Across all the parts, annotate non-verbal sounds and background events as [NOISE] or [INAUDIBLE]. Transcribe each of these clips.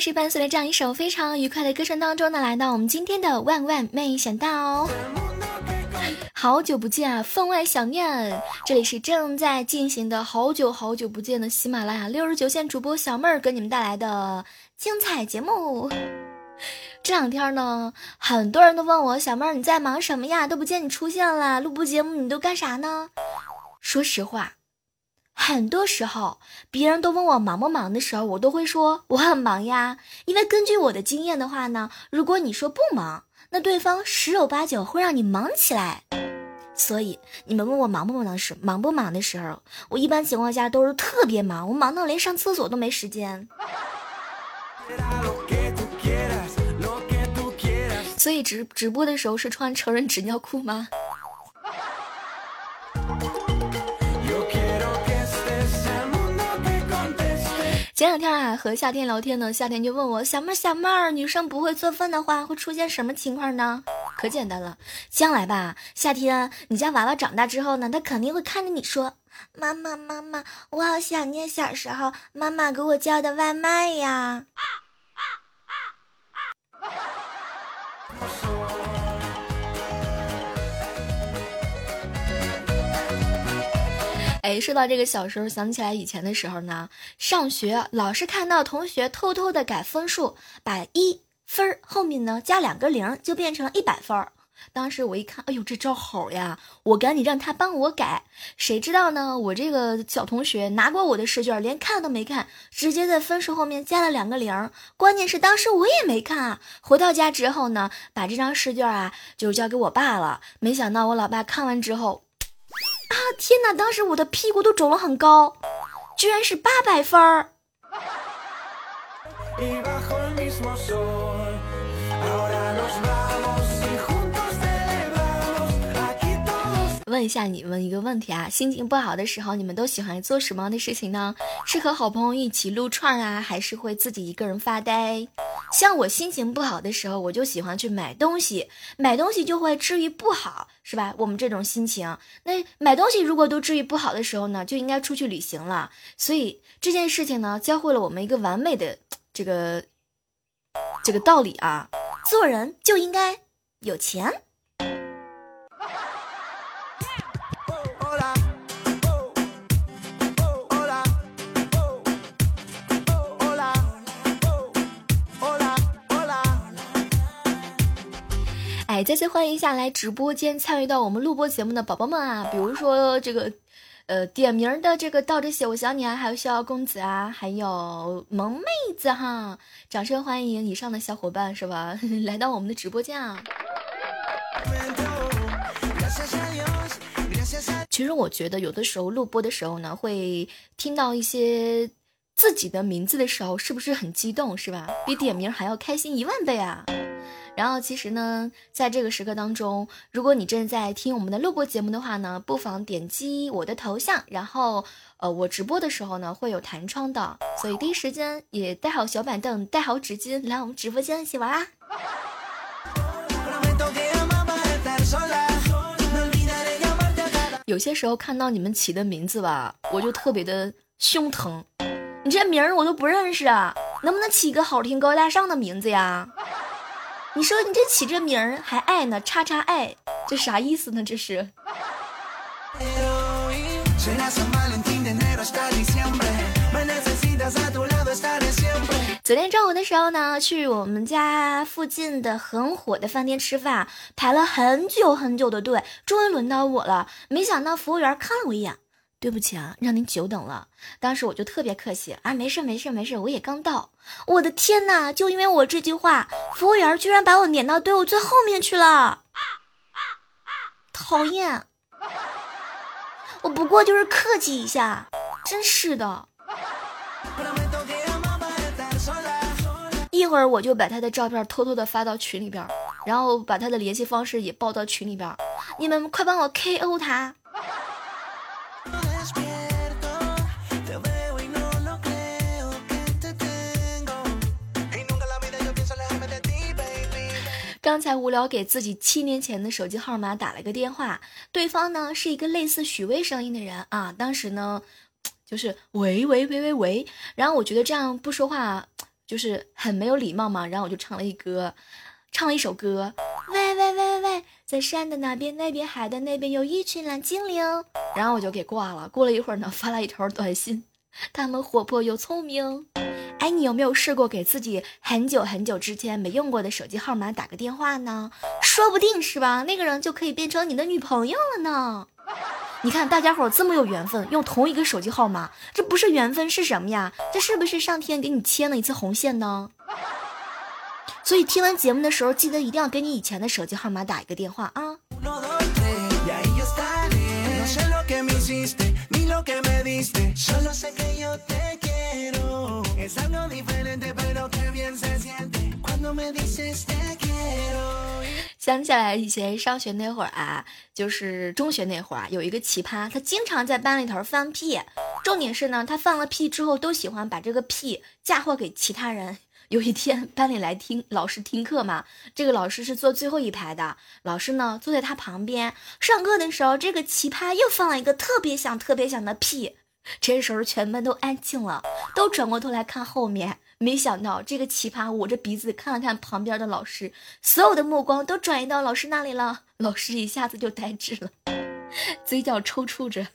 是伴随着这样一首非常愉快的歌声当中呢，来到我们今天的万万没想到。好久不见啊，分外想念。这里是正在进行的好久好久不见的喜马拉雅六十九线主播小妹儿给你们带来的精彩节目。这两天呢，很多人都问我小妹儿你在忙什么呀？都不见你出现了，录播节目你都干啥呢？说实话，很多时候别人都问我忙不忙的时候，我都会说我很忙呀。因为根据我的经验的话呢，如果你说不忙，那对方十有八九会让你忙起来。所以你们问我忙不忙的时忙不忙的时候，我一般情况下都是特别忙，我忙到连上厕所都没时间。所以直直播的时候是穿成人纸尿裤吗？前两天啊，和夏天聊天呢，夏天就问我小妹儿小妹儿，女生不会做饭的话，会出现什么情况呢？可简单了，将来吧，夏天你家娃娃长大之后呢，他肯定会看着你说：“妈妈妈妈，我好想念小时候妈妈给我叫的外卖呀。”啊啊啊哎，说到这个小时候，想起来以前的时候呢，上学老是看到同学偷偷的改分数，把一分后面呢加两个零，就变成了一百分儿。当时我一看，哎呦，这招好呀！我赶紧让他帮我改。谁知道呢？我这个小同学拿过我的试卷，连看都没看，直接在分数后面加了两个零。关键是当时我也没看啊。回到家之后呢，把这张试卷啊就交给我爸了。没想到我老爸看完之后。啊天哪！当时我的屁股都肿了很高，居然是八百分儿。问一下你们一个问题啊，心情不好的时候，你们都喜欢做什么的事情呢？是和好朋友一起撸串啊，还是会自己一个人发呆？像我心情不好的时候，我就喜欢去买东西，买东西就会治愈不好，是吧？我们这种心情，那买东西如果都治愈不好的时候呢，就应该出去旅行了。所以这件事情呢，教会了我们一个完美的这个这个道理啊，做人就应该有钱。再次欢迎一下来直播间参与到我们录播节目的宝宝们啊，比如说这个，呃，点名的这个倒着写我想你啊，还有逍遥公子啊，还有萌妹子哈，掌声欢迎以上的小伙伴是吧？[LAUGHS] 来到我们的直播间啊。其实我觉得有的时候录播的时候呢，会听到一些自己的名字的时候，是不是很激动是吧？比点名还要开心一万倍啊！然后其实呢，在这个时刻当中，如果你正在听我们的录播节目的话呢，不妨点击我的头像，然后呃，我直播的时候呢会有弹窗的，所以第一时间也带好小板凳，带好纸巾来我们直播间一起玩啊！有些时候看到你们起的名字吧，我就特别的胸疼，你这名儿我都不认识啊，能不能起个好听高大上的名字呀？你说你这起这名儿还爱呢？叉叉爱，这啥意思呢？这是。昨天中午的时候呢，去我们家附近的很火的饭店吃饭，排了很久很久的队，终于轮到我了。没想到服务员看了我一眼。对不起啊，让您久等了。当时我就特别客气啊，没事没事没事，我也刚到。我的天哪，就因为我这句话，服务员居然把我撵到队伍最后面去了，讨厌！我不过就是客气一下，真是的。一会儿我就把他的照片偷偷的发到群里边，然后把他的联系方式也报到群里边，你们快帮我 KO 他。刚才无聊给自己七年前的手机号码打了个电话，对方呢是一个类似许巍声音的人啊。当时呢，就是喂喂喂喂喂，然后我觉得这样不说话，就是很没有礼貌嘛，然后我就唱了一歌，唱了一首歌。喂喂喂喂，在山的那边，那边海的那边有一群蓝精灵。然后我就给挂了。过了一会儿呢，发来一条短信，他们活泼又聪明。哎，你有没有试过给自己很久很久之前没用过的手机号码打个电话呢？说不定是吧，那个人就可以变成你的女朋友了呢。你看，大家伙这么有缘分，用同一个手机号码，这不是缘分是什么呀？这是不是上天给你牵了一次红线呢？所以听完节目的时候，记得一定要给你以前的手机号码打一个电话啊。想起来以前上学那会儿啊，就是中学那会儿啊，有一个奇葩，他经常在班里头放屁。重点是呢，他放了屁之后都喜欢把这个屁嫁祸给其他人。有一天班里来听老师听课嘛，这个老师是坐最后一排的，老师呢坐在他旁边。上课的时候，这个奇葩又放了一个特别响、特别响的屁。这时候全班都安静了，都转过头来看后面。没想到这个奇葩捂着鼻子看了看旁边的老师，所有的目光都转移到老师那里了。老师一下子就呆滞了，嘴角抽搐着。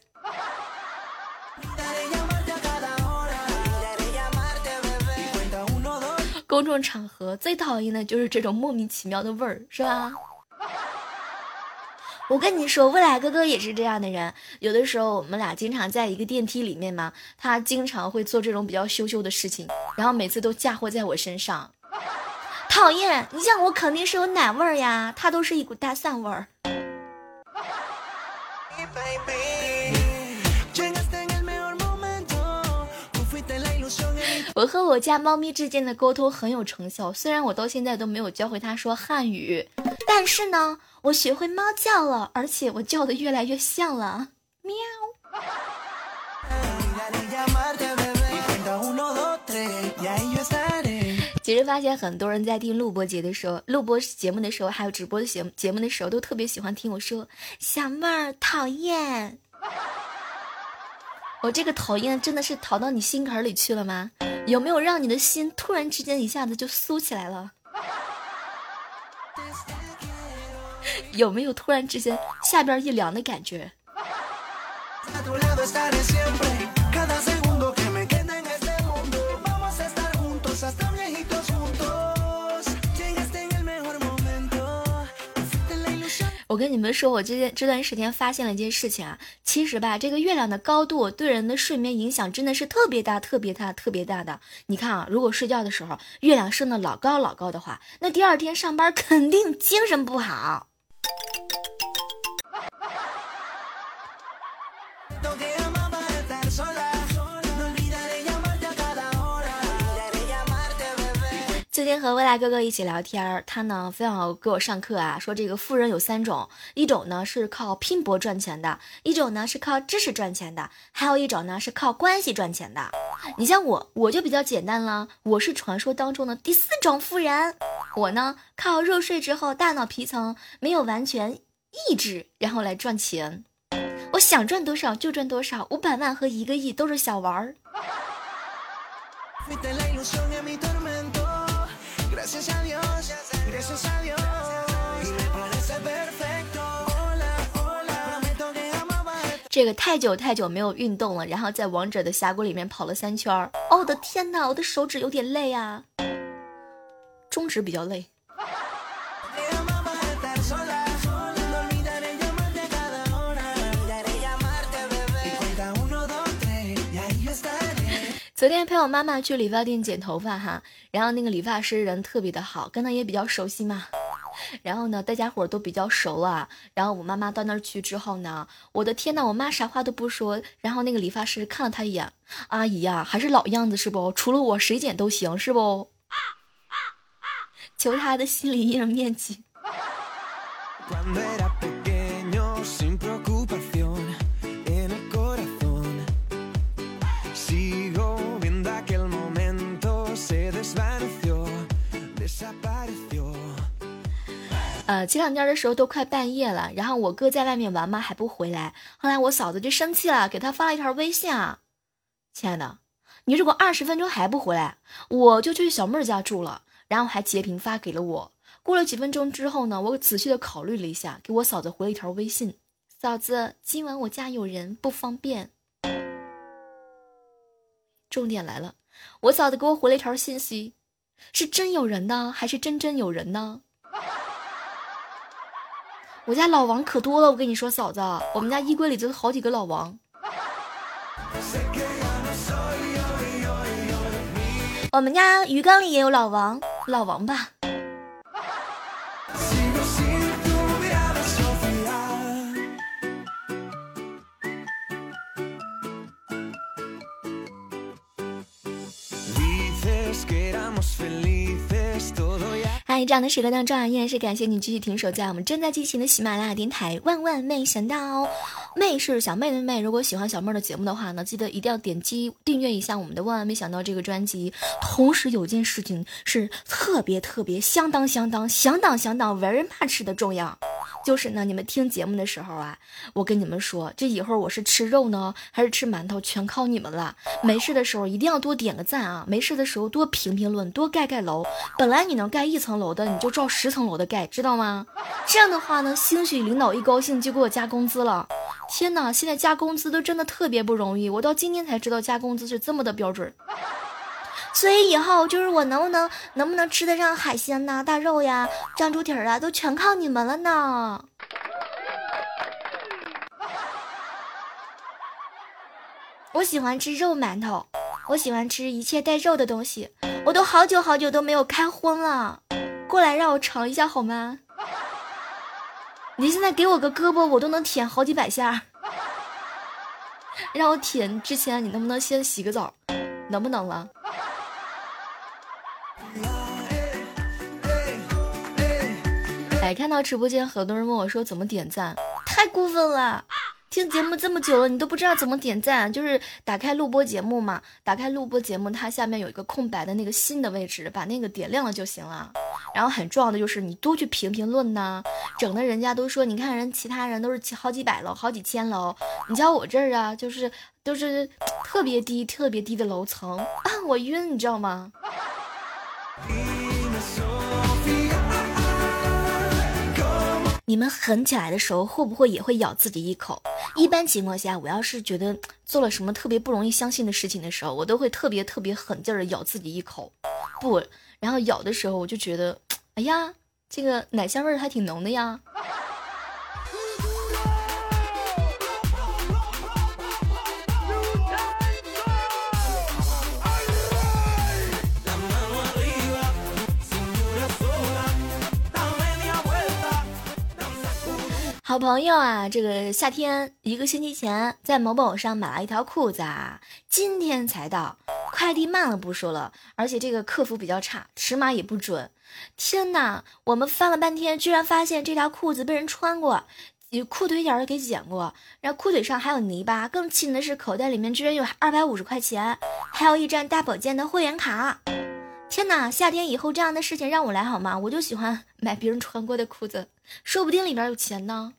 公众场合最讨厌的就是这种莫名其妙的味儿，是吧？我跟你说，未来哥哥也是这样的人。有的时候我们俩经常在一个电梯里面嘛，他经常会做这种比较羞羞的事情，然后每次都嫁祸在我身上。[LAUGHS] 讨厌，你像我肯定是有奶味儿呀，他都是一股大蒜味儿。我和我家猫咪之间的沟通很有成效，虽然我到现在都没有教会它说汉语，但是呢。我学会猫叫了，而且我叫的越来越像了，喵。其实发现很多人在听录播节的时候，录播节目的时候，还有直播的节节目的时候，都特别喜欢听我说小妹儿讨厌。我这个讨厌真的是讨到你心坎里去了吗？有没有让你的心突然之间一下子就酥起来了？有没有突然之间下边一凉的感觉？我跟你们说，我这件这段时间发现了一件事情啊，其实吧，这个月亮的高度对人的睡眠影响真的是特别大、特别大、特别大的。你看啊，如果睡觉的时候月亮升的老高老高的话，那第二天上班肯定精神不好。最近和未来哥哥一起聊天，他呢非要给我上课啊，说这个富人有三种，一种呢是靠拼搏赚钱的，一种呢是靠知识赚钱的，还有一种呢是靠关系赚钱的。你像我，我就比较简单了，我是传说当中的第四种富人。我呢靠入睡之后大脑皮层没有完全抑制，然后来赚钱。我想赚多少就赚多少，五百万和一个亿都是小玩儿。这个太久太久没有运动了，然后在王者的峡谷里面跑了三圈儿。哦，我的天哪，我的手指有点累啊，中指比较累。昨天陪我妈妈去理发店剪头发哈，然后那个理发师人特别的好，跟他也比较熟悉嘛。然后呢，大家伙都比较熟啊。然后我妈妈到那儿去之后呢，我的天呐，我妈啥话都不说。然后那个理发师看了她一眼，阿姨呀，还是老样子是不？除了我谁剪都行是不？求他的心理阴影面积。呃，前两天的时候都快半夜了，然后我哥在外面玩嘛，还不回来。后来我嫂子就生气了，给他发了一条微信啊：“亲爱的，你如果二十分钟还不回来，我就去小妹儿家住了。然后还截屏发给了我。过了几分钟之后呢，我仔细的考虑了一下，给我嫂子回了一条微信：嫂子，今晚我家有人，不方便。重点来了，我嫂子给我回了一条信息：是真有人呢，还是真真有人呢？我家老王可多了，我跟你说，嫂子，我们家衣柜里就好几个老王。我们家鱼缸里也有老王，老王吧。这样的时刻当中啊，依然是感谢你继续停守在我们正在进行的喜马拉雅电台。万万没想到，妹是小妹的妹。如果喜欢小妹的节目的话呢，记得一定要点击订阅一下我们的万万没想到这个专辑。同时有件事情是特别特别相当相当相当相当 very much 的重要。就是呢，你们听节目的时候啊，我跟你们说，这以后我是吃肉呢，还是吃馒头，全靠你们了。没事的时候一定要多点个赞啊，没事的时候多评评论，多盖盖楼。本来你能盖一层楼的，你就照十层楼的盖，知道吗？这样的话呢，兴许领导一高兴就给我加工资了。天哪，现在加工资都真的特别不容易，我到今天才知道加工资是这么的标准。所以以后就是我能不能能不能吃得上海鲜呐、大肉呀、酱猪蹄儿啊，都全靠你们了呢。我喜欢吃肉馒头，我喜欢吃一切带肉的东西。我都好久好久都没有开荤了，过来让我尝一下好吗？你现在给我个胳膊，我都能舔好几百下。让我舔之前，你能不能先洗个澡？能不能了？哎，看到直播间很多人问我说怎么点赞，太过分了！听节目这么久了，你都不知道怎么点赞？就是打开录播节目嘛，打开录播节目，它下面有一个空白的那个新的位置，把那个点亮了就行了。然后很重要的就是你多去评评论呐，整的人家都说，你看人其他人都是好几百楼、好几千楼，你瞧我这儿啊，就是都是特别低、特别低的楼层啊，[LAUGHS] 我晕，你知道吗？你们狠起来的时候，会不会也会咬自己一口？一般情况下，我要是觉得做了什么特别不容易相信的事情的时候，我都会特别特别狠劲儿的咬自己一口。不，然后咬的时候，我就觉得，哎呀，这个奶香味儿还挺浓的呀。好朋友啊，这个夏天一个星期前在某宝上买了一条裤子啊，今天才到，快递慢了不说了，而且这个客服比较差，尺码也不准。天哪，我们翻了半天，居然发现这条裤子被人穿过，裤腿眼儿给剪过，然后裤腿上还有泥巴。更气的是，口袋里面居然有二百五十块钱，还有一张大保健的会员卡。天哪，夏天以后这样的事情让我来好吗？我就喜欢 [LAUGHS] 买别人穿过的裤子，说不定里边有钱呢。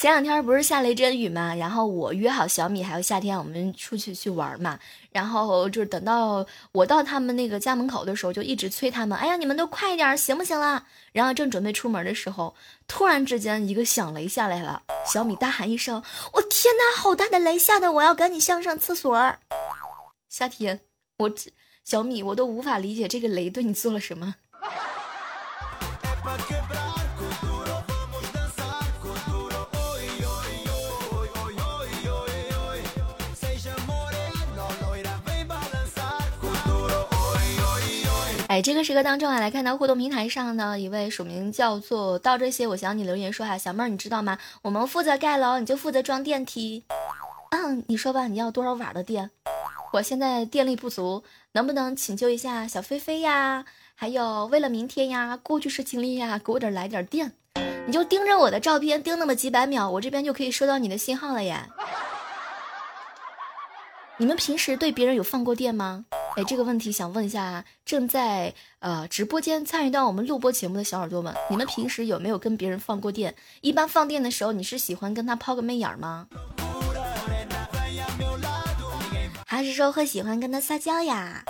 前两天不是下雷阵雨嘛，然后我约好小米还有夏天，我们出去去玩嘛。然后就是等到我到他们那个家门口的时候，就一直催他们，哎呀，你们都快一点，行不行啦？然后正准备出门的时候，突然之间一个响雷下来了，小米大喊一声：“我天哪，好大的雷，吓得我要赶紧向上厕所。”夏天，我小米，我都无法理解这个雷对你做了什么。哎，这个时刻当中啊，来看到互动平台上呢，一位署名叫做“到这些”，我想你留言说哈，小妹儿你知道吗？我们负责盖楼，你就负责装电梯。嗯，你说吧，你要多少瓦的电？我现在电力不足，能不能请求一下小飞飞呀？还有为了明天呀，过去式经历呀，给我点来点电。你就盯着我的照片盯那么几百秒，我这边就可以收到你的信号了耶。[LAUGHS] 你们平时对别人有放过电吗？哎，这个问题想问一下正在呃直播间参与到我们录播节目的小耳朵们，你们平时有没有跟别人放过电？一般放电的时候，你是喜欢跟他抛个媚眼吗？还是说会喜欢跟他撒娇呀？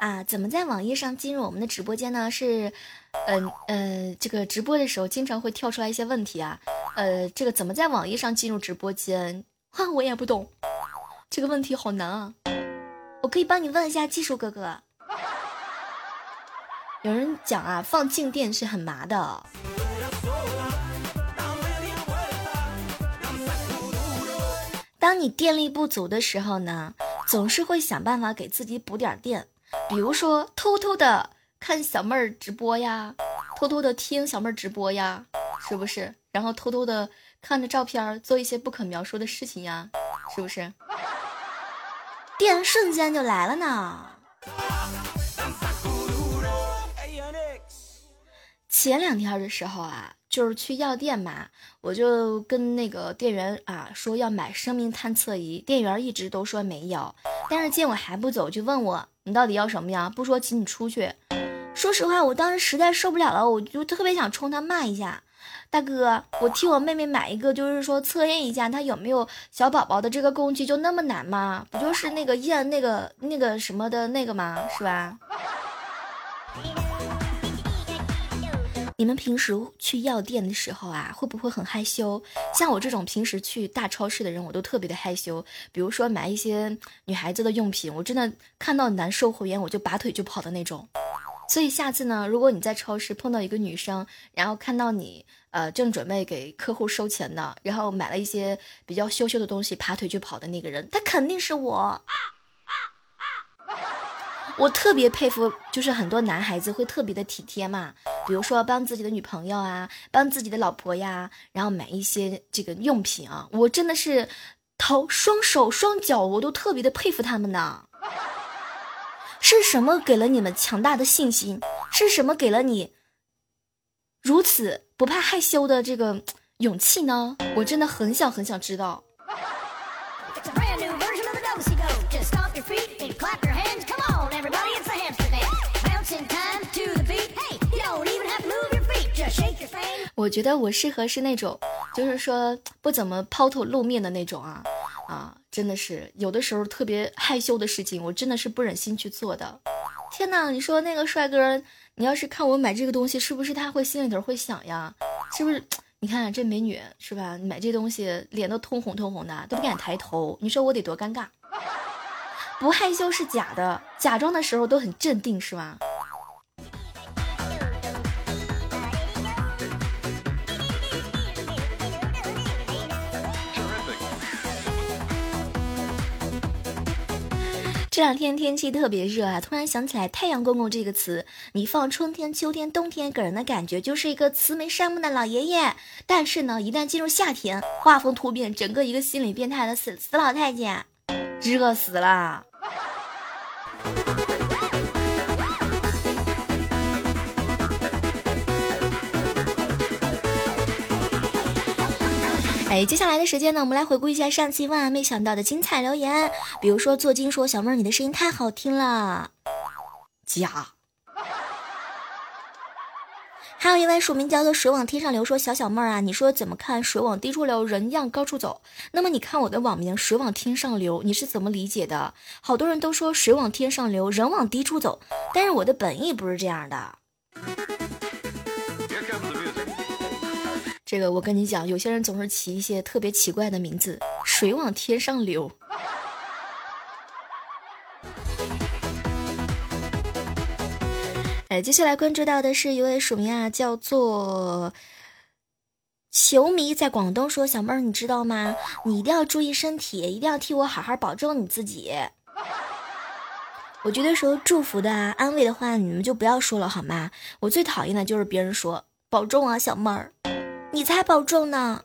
啊，怎么在网页上进入我们的直播间呢？是，嗯呃，这个直播的时候经常会跳出来一些问题啊。呃，这个怎么在网页上进入直播间？哈，[LAUGHS] 我也不懂，这个问题好难啊。我可以帮你问一下技术哥哥。有人讲啊，放静电是很麻的。当你电力不足的时候呢，总是会想办法给自己补点电，比如说偷偷的看小妹儿直播呀，偷偷的听小妹儿直播呀，是不是？然后偷偷的看着照片做一些不可描述的事情呀，是不是？电瞬间就来了呢。前两天的时候啊，就是去药店嘛，我就跟那个店员啊说要买生命探测仪，店员一直都说没有，但是见我还不走，就问我你到底要什么呀？不说请你出去。说实话，我当时实在受不了了，我就特别想冲他骂一下。大哥，我替我妹妹买一个，就是说测验一下她有没有小宝宝的这个工具，就那么难吗？不就是那个验那个那个什么的那个吗？是吧？你们平时去药店的时候啊，会不会很害羞？像我这种平时去大超市的人，我都特别的害羞。比如说买一些女孩子的用品，我真的看到男售货员我就拔腿就跑的那种。所以下次呢，如果你在超市碰到一个女生，然后看到你呃正准备给客户收钱呢，然后买了一些比较羞羞的东西，拔腿就跑的那个人，他肯定是我。我特别佩服，就是很多男孩子会特别的体贴嘛，比如说帮自己的女朋友啊，帮自己的老婆呀，然后买一些这个用品啊，我真的是头双手双脚我都特别的佩服他们呢。是什么给了你们强大的信心？是什么给了你如此不怕害羞的这个勇气呢？我真的很想很想知道。我觉得我适合是那种，就是说不怎么抛头露面的那种啊。啊，真的是有的时候特别害羞的事情，我真的是不忍心去做的。天哪，你说那个帅哥，你要是看我买这个东西，是不是他会心里头会想呀？是不是？你看这美女是吧？买这东西脸都通红通红的，都不敢抬头。你说我得多尴尬？[LAUGHS] 不害羞是假的，假装的时候都很镇定，是吧？这两天天气特别热啊，突然想起来“太阳公公”这个词。你放春天、秋天、冬天，给人的感觉就是一个慈眉善目的老爷爷。但是呢，一旦进入夏天，画风突变，整个一个心理变态的死死老太监，热死了。哎，接下来的时间呢，我们来回顾一下上期万万没想到的精彩留言。比如说，做金说小妹儿，你的声音太好听了，假。还有一位署名叫做水往天上流说小小妹儿啊，你说怎么看水往低处流，人样高处走？那么你看我的网名水往天上流，你是怎么理解的？好多人都说水往天上流，人往低处走，但是我的本意不是这样的。这个我跟你讲，有些人总是起一些特别奇怪的名字，水往天上流。哎，接下来关注到的是一位署名啊，叫做球迷，在广东说：“小妹儿，你知道吗？你一定要注意身体，一定要替我好好保重你自己。”我觉得说祝福的啊、安慰的话，你们就不要说了好吗？我最讨厌的就是别人说保重啊，小妹儿。你才保重呢！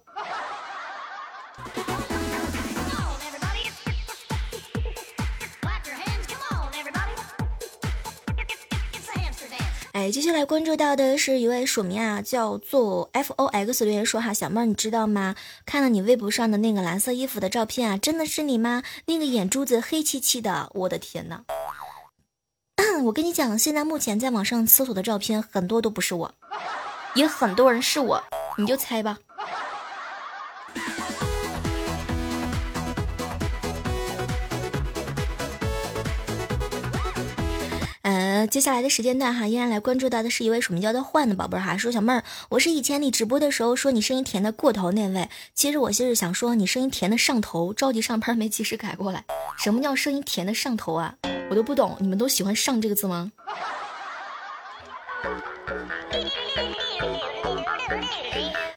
哎，接下来关注到的是一位署名啊，叫做 F O X 留言说哈，小妹儿你知道吗？看了你微博上的那个蓝色衣服的照片啊，真的是你吗？那个眼珠子黑漆漆的，我的天呐！[COUGHS] 我跟你讲，现在目前在网上搜索的照片很多都不是我，也很多人是我，你就猜吧。[LAUGHS] 呃，接下来的时间段哈，依然来关注到的是一位署名叫做幻的宝贝儿哈，说小妹儿，我是以前你直播的时候说你声音甜的过头那位，其实我就是想说你声音甜的上头，着急上班没及时改过来。什么叫声音甜的上头啊？我都不懂，你们都喜欢上这个字吗？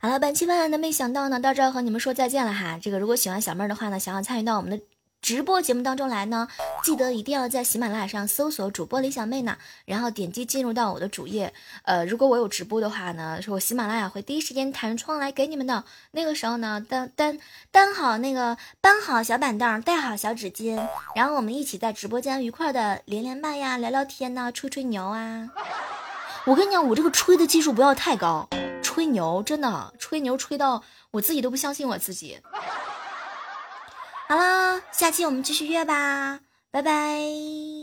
好了，本期万万的没想到呢，到这儿和你们说再见了哈。这个如果喜欢小妹儿的话呢，想要参与到我们的。直播节目当中来呢，记得一定要在喜马拉雅上搜索主播李小妹呢，然后点击进入到我的主页。呃，如果我有直播的话呢，说我喜马拉雅会第一时间弹窗来给你们的。那个时候呢，担担担好那个搬好小板凳，带好小纸巾，然后我们一起在直播间愉快的连连麦呀，聊聊天呐，吹吹牛啊。我跟你讲，我这个吹的技术不要太高，吹牛真的吹牛吹到我自己都不相信我自己。好了，下期我们继续约吧，拜拜。